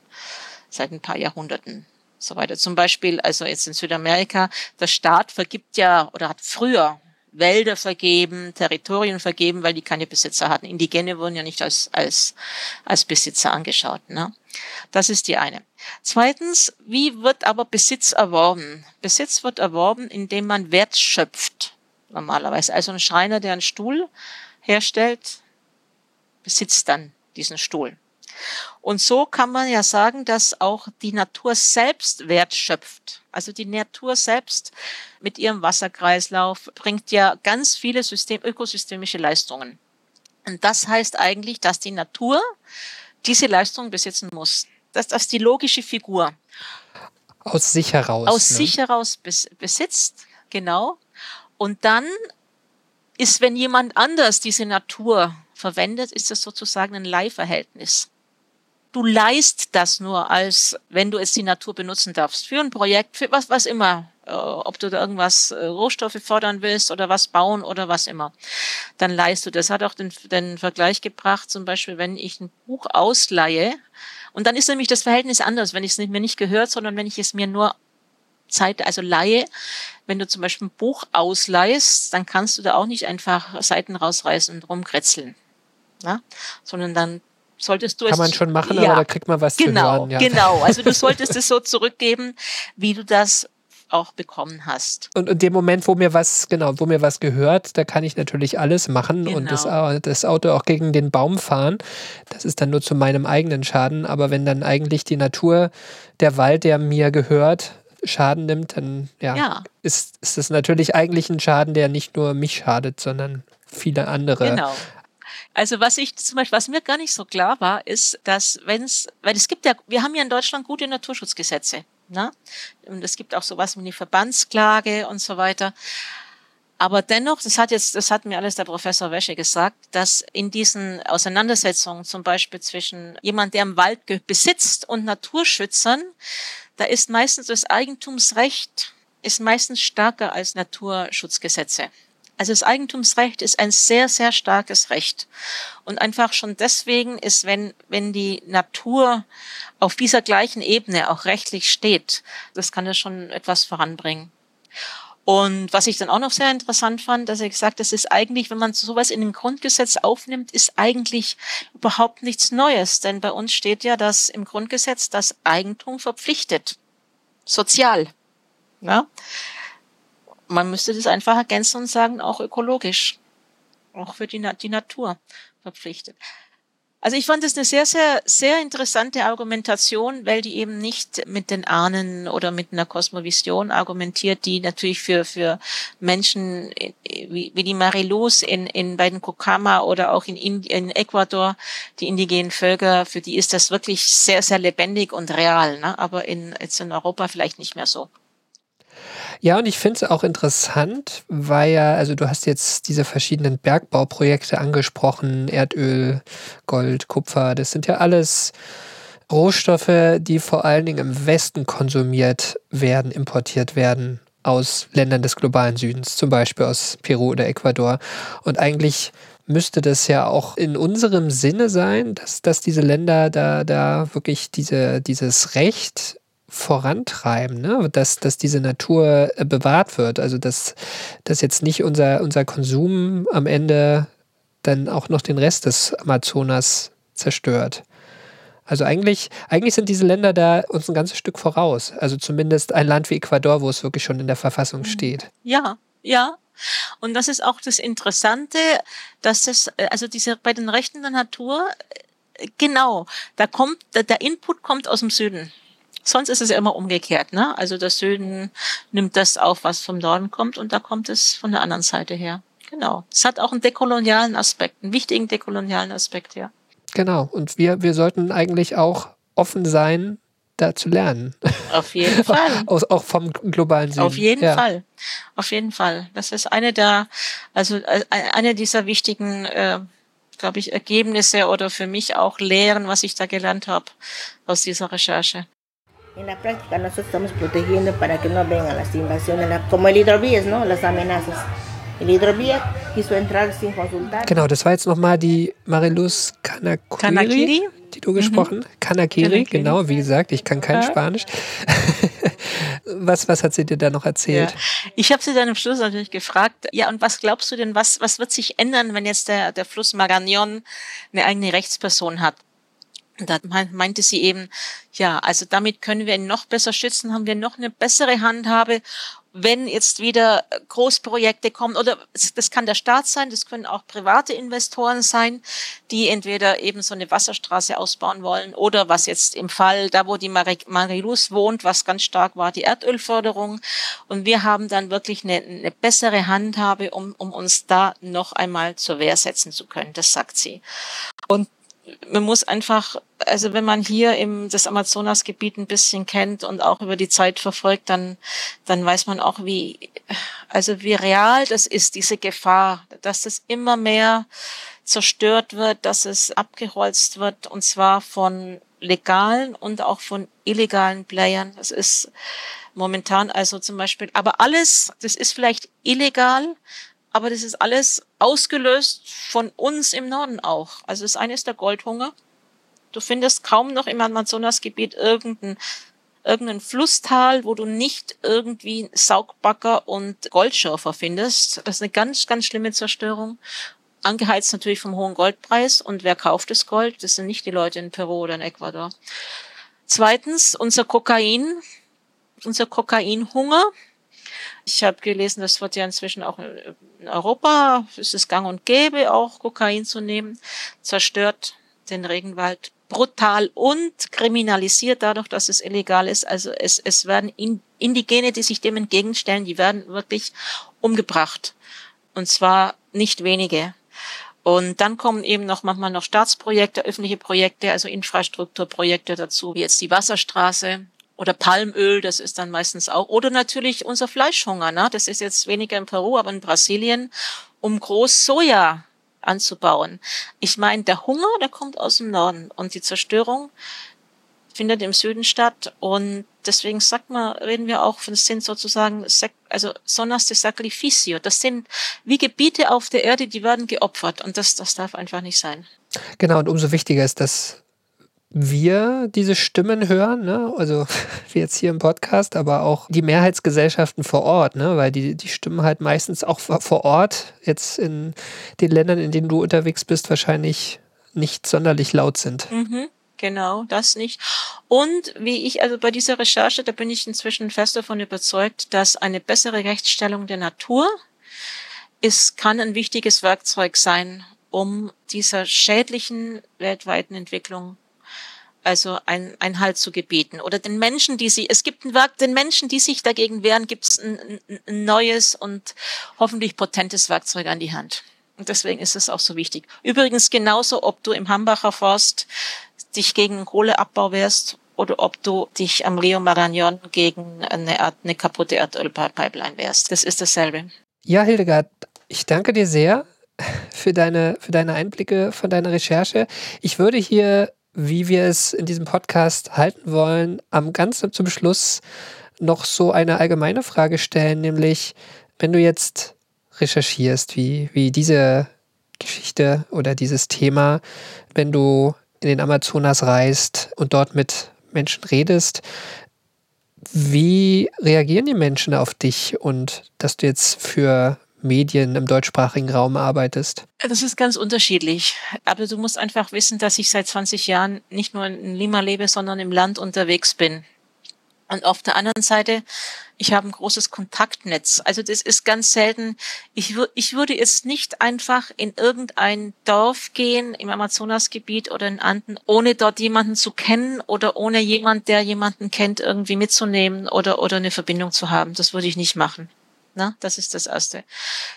seit ein paar Jahrhunderten so weiter. Zum Beispiel, also jetzt in Südamerika, der Staat vergibt ja oder hat früher Wälder vergeben, Territorien vergeben, weil die keine Besitzer hatten. Indigene wurden ja nicht als, als, als Besitzer angeschaut. Ne? Das ist die eine. Zweitens, wie wird aber Besitz erworben? Besitz wird erworben, indem man Wert schöpft, normalerweise. Also ein Schreiner, der einen Stuhl herstellt, besitzt dann diesen Stuhl. Und so kann man ja sagen, dass auch die Natur selbst Wert schöpft. Also die Natur selbst mit ihrem Wasserkreislauf bringt ja ganz viele System, ökosystemische Leistungen. Und das heißt eigentlich, dass die Natur diese Leistung besitzen muss. Das, das ist die logische Figur. Aus sich heraus. Aus ne? sich heraus bes besitzt, genau. Und dann ist, wenn jemand anders diese Natur verwendet, ist das sozusagen ein Leihverhältnis. Du leist das nur als, wenn du jetzt die Natur benutzen darfst, für ein Projekt, für was, was immer, äh, ob du da irgendwas äh, Rohstoffe fördern willst oder was bauen oder was immer, dann leist du. Das hat auch den, den Vergleich gebracht, zum Beispiel, wenn ich ein Buch ausleihe, und dann ist nämlich das Verhältnis anders, wenn ich es mir nicht gehört, sondern wenn ich es mir nur Zeit, also leihe. Wenn du zum Beispiel ein Buch ausleihst, dann kannst du da auch nicht einfach Seiten rausreißen und rumkretzeln. Ja? Sondern dann solltest du Kann es. man schon machen, ja, aber da kriegt man was genau, zu hören. Ja. Genau, also du solltest es so zurückgeben, wie du das auch bekommen hast. Und in dem Moment, wo mir was, genau, wo mir was gehört, da kann ich natürlich alles machen genau. und das, genau. das, Auto auch gegen den Baum fahren. Das ist dann nur zu meinem eigenen Schaden. Aber wenn dann eigentlich die Natur, der Wald, der mir gehört, Schaden nimmt, dann ja, ja. Ist, ist das natürlich eigentlich ein Schaden, der nicht nur mich schadet, sondern viele andere. Genau. Also was ich zum Beispiel, was mir gar nicht so klar war, ist, dass wenn es, weil es gibt ja, wir haben ja in Deutschland gute Naturschutzgesetze. Ne? Und es gibt auch sowas wie eine Verbandsklage und so weiter. Aber dennoch, das hat jetzt, das hat mir alles der Professor Wäsche gesagt, dass in diesen Auseinandersetzungen zum Beispiel zwischen jemand, der im Wald besitzt und Naturschützern, da ist meistens das Eigentumsrecht ist meistens stärker als Naturschutzgesetze. Also das Eigentumsrecht ist ein sehr, sehr starkes Recht. Und einfach schon deswegen ist, wenn, wenn die Natur auf dieser gleichen Ebene auch rechtlich steht, das kann das schon etwas voranbringen. Und was ich dann auch noch sehr interessant fand, dass er gesagt, das ist eigentlich, wenn man sowas in den Grundgesetz aufnimmt, ist eigentlich überhaupt nichts Neues. Denn bei uns steht ja, dass im Grundgesetz das Eigentum verpflichtet. Sozial. Ja? Man müsste das einfach ergänzen und sagen, auch ökologisch, auch für die, Na die Natur verpflichtet. Also ich fand das eine sehr, sehr, sehr interessante Argumentation, weil die eben nicht mit den Ahnen oder mit einer Kosmovision argumentiert, die natürlich für, für Menschen wie, wie die Mariluz in, in bei den Kokama oder auch in, in Ecuador, die indigenen Völker, für die ist das wirklich sehr, sehr lebendig und real, ne? aber in, jetzt in Europa vielleicht nicht mehr so. Ja, und ich finde es auch interessant, weil ja, also du hast jetzt diese verschiedenen Bergbauprojekte angesprochen, Erdöl, Gold, Kupfer, das sind ja alles Rohstoffe, die vor allen Dingen im Westen konsumiert werden, importiert werden aus Ländern des globalen Südens, zum Beispiel aus Peru oder Ecuador. Und eigentlich müsste das ja auch in unserem Sinne sein, dass, dass diese Länder da, da wirklich diese, dieses Recht vorantreiben, ne? dass, dass diese Natur äh, bewahrt wird. Also dass, dass jetzt nicht unser, unser Konsum am Ende dann auch noch den Rest des Amazonas zerstört. Also eigentlich, eigentlich sind diese Länder da uns ein ganzes Stück voraus. Also zumindest ein Land wie Ecuador, wo es wirklich schon in der Verfassung mhm. steht. Ja, ja. Und das ist auch das Interessante, dass es, äh, also diese, bei den Rechten der Natur, äh, genau, da kommt, der Input kommt aus dem Süden. Sonst ist es ja immer umgekehrt, ne? Also der Süden nimmt das auf, was vom Norden kommt, und da kommt es von der anderen Seite her. Genau. Es hat auch einen dekolonialen Aspekt, einen wichtigen dekolonialen Aspekt, ja. Genau. Und wir, wir sollten eigentlich auch offen sein, da zu lernen. Auf jeden Fall. Aus, auch vom globalen Süden. Auf jeden ja. Fall. Auf jeden Fall. Das ist eine der, also äh, eine dieser wichtigen, äh, glaube ich, Ergebnisse oder für mich auch Lehren, was ich da gelernt habe aus dieser Recherche. En la práctica nosotros estamos protegiendo para que no vengan las invasiones, como el hidrovías, ¿no? Las amenazas. El hidrovía quiso entrar sin consultar. Genau, das war jetzt nochmal die Mariluz Kanakiri, Kanakiri? die du gesprochen mhm. Kanakiri, Kanakiri, genau, wie gesagt, ich kann kein ja. Spanisch. was, was hat sie dir da noch erzählt? Ja. Ich habe sie dann im Schluss natürlich gefragt, ja, und was glaubst du denn, was, was wird sich ändern, wenn jetzt der, der Fluss Magañón eine eigene Rechtsperson hat? Und da meinte sie eben, ja, also damit können wir ihn noch besser schützen, haben wir noch eine bessere Handhabe wenn jetzt wieder Großprojekte kommen, oder das kann der Staat sein, das können auch private Investoren sein, die entweder eben so eine Wasserstraße ausbauen wollen oder was jetzt im Fall, da wo die Marilus wohnt, was ganz stark war, die Erdölförderung. Und wir haben dann wirklich eine, eine bessere Handhabe, um, um uns da noch einmal zur Wehr setzen zu können. Das sagt sie. Und man muss einfach, also wenn man hier im das Amazonasgebiet ein bisschen kennt und auch über die Zeit verfolgt, dann dann weiß man auch, wie also wie real das ist, diese Gefahr, dass es immer mehr zerstört wird, dass es abgeholzt wird und zwar von legalen und auch von illegalen Playern. Das ist momentan also zum Beispiel, aber alles, das ist vielleicht illegal, aber das ist alles ausgelöst von uns im Norden auch. Also das eine ist der Goldhunger. Du findest kaum noch im Amazonasgebiet irgendein irgendein Flusstal, wo du nicht irgendwie Saugbagger und Goldschürfer findest. Das ist eine ganz, ganz schlimme Zerstörung. Angeheizt natürlich vom hohen Goldpreis. Und wer kauft das Gold? Das sind nicht die Leute in Peru oder in Ecuador. Zweitens, unser Kokain, unser Kokainhunger. Ich habe gelesen, das wird ja inzwischen auch in Europa, es ist gang und gäbe, auch Kokain zu nehmen, zerstört den Regenwald brutal und kriminalisiert dadurch, dass es illegal ist. Also es, es werden Indigene, die sich dem entgegenstellen, die werden wirklich umgebracht. Und zwar nicht wenige. Und dann kommen eben noch manchmal noch Staatsprojekte, öffentliche Projekte, also Infrastrukturprojekte dazu, wie jetzt die Wasserstraße, oder Palmöl, das ist dann meistens auch. Oder natürlich unser Fleischhunger, ne? das ist jetzt weniger in Peru, aber in Brasilien, um groß Soja anzubauen. Ich meine, der Hunger, der kommt aus dem Norden und die Zerstörung findet im Süden statt und deswegen sagt man, reden wir auch von, das sind sozusagen, also Sonas de Sacrificio, das sind wie Gebiete auf der Erde, die werden geopfert und das, das darf einfach nicht sein. Genau, und umso wichtiger ist, dass wir diese Stimmen hören, ne? also wie jetzt hier im Podcast, aber auch die Mehrheitsgesellschaften vor Ort, ne? weil die, die Stimmen halt meistens auch vor Ort, jetzt in den Ländern, in denen du unterwegs bist, wahrscheinlich nicht sonderlich laut sind. Mhm, genau, das nicht. Und wie ich, also bei dieser Recherche, da bin ich inzwischen fest davon überzeugt, dass eine bessere Rechtsstellung der Natur ist, kann ein wichtiges Werkzeug sein, um dieser schädlichen weltweiten Entwicklung also ein, ein Halt zu gebieten. Oder den Menschen, die sie, es gibt ein Werk, den Menschen, die sich dagegen wehren, gibt es ein, ein neues und hoffentlich potentes Werkzeug an die Hand. Und deswegen ist es auch so wichtig. Übrigens genauso, ob du im Hambacher Forst dich gegen Kohleabbau wehrst oder ob du dich am Rio Marañón gegen eine, Art, eine kaputte Erdölpipeline wehrst. Das ist dasselbe. Ja, Hildegard, ich danke dir sehr für deine, für deine Einblicke von deiner Recherche. Ich würde hier wie wir es in diesem Podcast halten wollen, am ganz zum Schluss noch so eine allgemeine Frage stellen, nämlich wenn du jetzt recherchierst, wie, wie diese Geschichte oder dieses Thema, wenn du in den Amazonas reist und dort mit Menschen redest, wie reagieren die Menschen auf dich? Und dass du jetzt für Medien im deutschsprachigen Raum arbeitest? Das ist ganz unterschiedlich. Aber du musst einfach wissen, dass ich seit 20 Jahren nicht nur in Lima lebe, sondern im Land unterwegs bin. Und auf der anderen Seite, ich habe ein großes Kontaktnetz. Also das ist ganz selten. Ich, ich würde jetzt nicht einfach in irgendein Dorf gehen im Amazonasgebiet oder in Anden, ohne dort jemanden zu kennen oder ohne jemand, der jemanden kennt, irgendwie mitzunehmen oder, oder eine Verbindung zu haben. Das würde ich nicht machen. Na, das ist das Erste.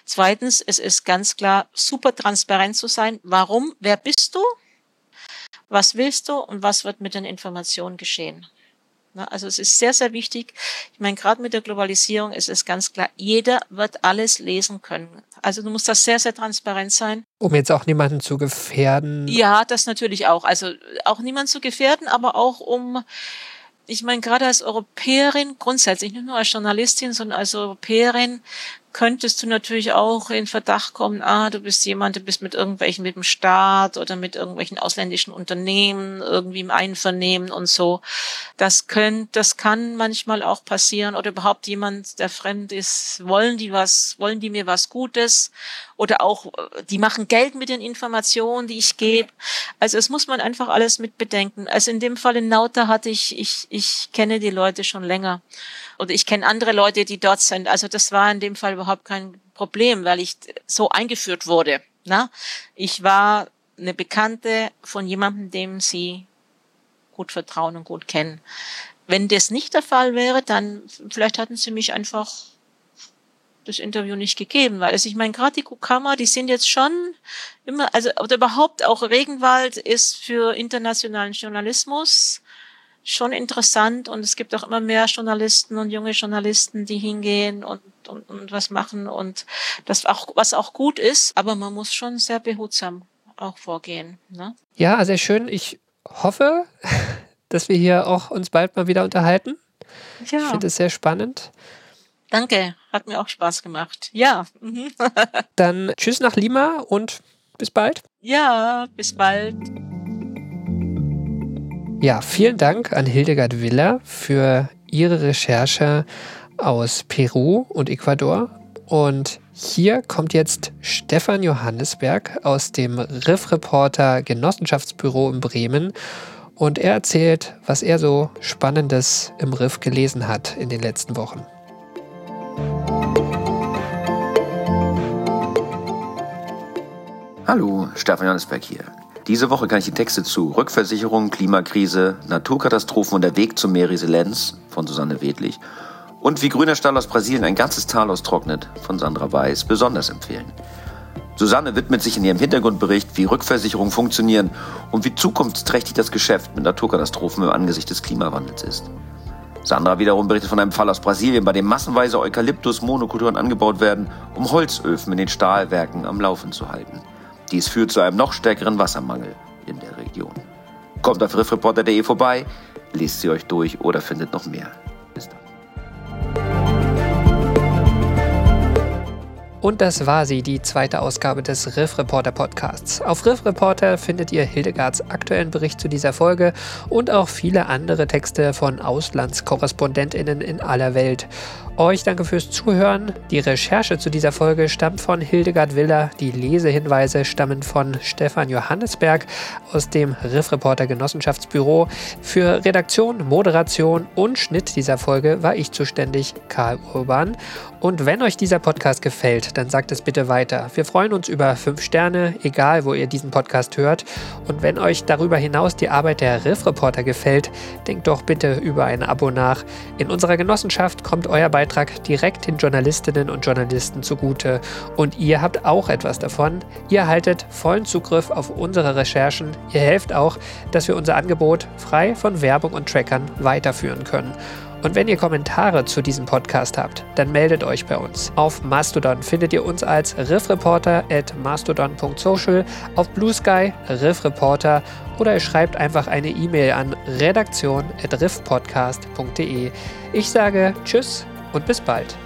Zweitens, es ist ganz klar, super transparent zu sein. Warum? Wer bist du? Was willst du? Und was wird mit den Informationen geschehen? Na, also es ist sehr, sehr wichtig. Ich meine, gerade mit der Globalisierung ist es ganz klar, jeder wird alles lesen können. Also du musst da sehr, sehr transparent sein. Um jetzt auch niemanden zu gefährden. Ja, das natürlich auch. Also auch niemanden zu gefährden, aber auch um ich meine, gerade als Europäerin, grundsätzlich nicht nur als Journalistin, sondern als Europäerin, könntest du natürlich auch in Verdacht kommen, ah, du bist jemand, du bist mit irgendwelchen, mit dem Staat oder mit irgendwelchen ausländischen Unternehmen irgendwie im Einvernehmen und so. Das können, das kann manchmal auch passieren oder überhaupt jemand, der fremd ist, wollen die was, wollen die mir was Gutes oder auch, die machen Geld mit den Informationen, die ich gebe. Also es muss man einfach alles mit bedenken. Also in dem Fall in Nauta hatte ich, ich, ich kenne die Leute schon länger. Oder ich kenne andere Leute, die dort sind. Also das war in dem Fall überhaupt kein Problem, weil ich so eingeführt wurde. Na? Ich war eine Bekannte von jemandem, dem sie gut vertrauen und gut kennen. Wenn das nicht der Fall wäre, dann vielleicht hatten sie mich einfach das Interview nicht gegeben, weil also ich meine, gerade die Kukama, die sind jetzt schon immer, also oder überhaupt auch Regenwald ist für internationalen Journalismus schon interessant und es gibt auch immer mehr Journalisten und junge Journalisten, die hingehen und, und, und was machen und das auch, was auch gut ist, aber man muss schon sehr behutsam auch vorgehen. Ne? Ja, sehr schön. Ich hoffe, dass wir hier auch uns bald mal wieder unterhalten. Ja. Ich finde es sehr spannend. Danke, hat mir auch Spaß gemacht. Ja. Dann tschüss nach Lima und bis bald. Ja, bis bald. Ja, vielen Dank an Hildegard Willer für ihre Recherche aus Peru und Ecuador. Und hier kommt jetzt Stefan Johannesberg aus dem Riff Reporter Genossenschaftsbüro in Bremen und er erzählt, was er so Spannendes im Riff gelesen hat in den letzten Wochen. Hallo, Stefan Johannesberg hier. Diese Woche kann ich die Texte zu Rückversicherung, Klimakrise, Naturkatastrophen und der Weg zur mehr Resilienz von Susanne Wedlich und wie grüner Stahl aus Brasilien ein ganzes Tal austrocknet von Sandra Weiß besonders empfehlen. Susanne widmet sich in ihrem Hintergrundbericht, wie Rückversicherungen funktionieren und wie zukunftsträchtig das Geschäft mit Naturkatastrophen im Angesicht des Klimawandels ist. Sandra wiederum berichtet von einem Fall aus Brasilien, bei dem massenweise Eukalyptus-Monokulturen angebaut werden, um Holzöfen in den Stahlwerken am Laufen zu halten. Dies führt zu einem noch stärkeren Wassermangel in der Region. Kommt auf riffreporter.de vorbei, lest sie euch durch oder findet noch mehr. Bis dann. Und das war sie, die zweite Ausgabe des Riff Reporter Podcasts. Auf Riff Reporter findet ihr Hildegards aktuellen Bericht zu dieser Folge und auch viele andere Texte von Auslandskorrespondentinnen in aller Welt. Euch danke fürs Zuhören. Die Recherche zu dieser Folge stammt von Hildegard Willer. Die Lesehinweise stammen von Stefan Johannesberg aus dem Riff Reporter Genossenschaftsbüro. Für Redaktion, Moderation und Schnitt dieser Folge war ich zuständig, Karl Urban. Und wenn euch dieser Podcast gefällt, dann sagt es bitte weiter. Wir freuen uns über 5 Sterne, egal wo ihr diesen Podcast hört. Und wenn euch darüber hinaus die Arbeit der Riff Reporter gefällt, denkt doch bitte über ein Abo nach. In unserer Genossenschaft kommt euer Beitrag Beitrag direkt den Journalistinnen und Journalisten zugute. Und ihr habt auch etwas davon. Ihr erhaltet vollen Zugriff auf unsere Recherchen. Ihr helft auch, dass wir unser Angebot frei von Werbung und Trackern weiterführen können. Und wenn ihr Kommentare zu diesem Podcast habt, dann meldet euch bei uns. Auf Mastodon findet ihr uns als riffreporter at mastodon.social, auf Blue Sky riffreporter oder ihr schreibt einfach eine E-Mail an redaktion at riffpodcast.de. Ich sage Tschüss und bis bald.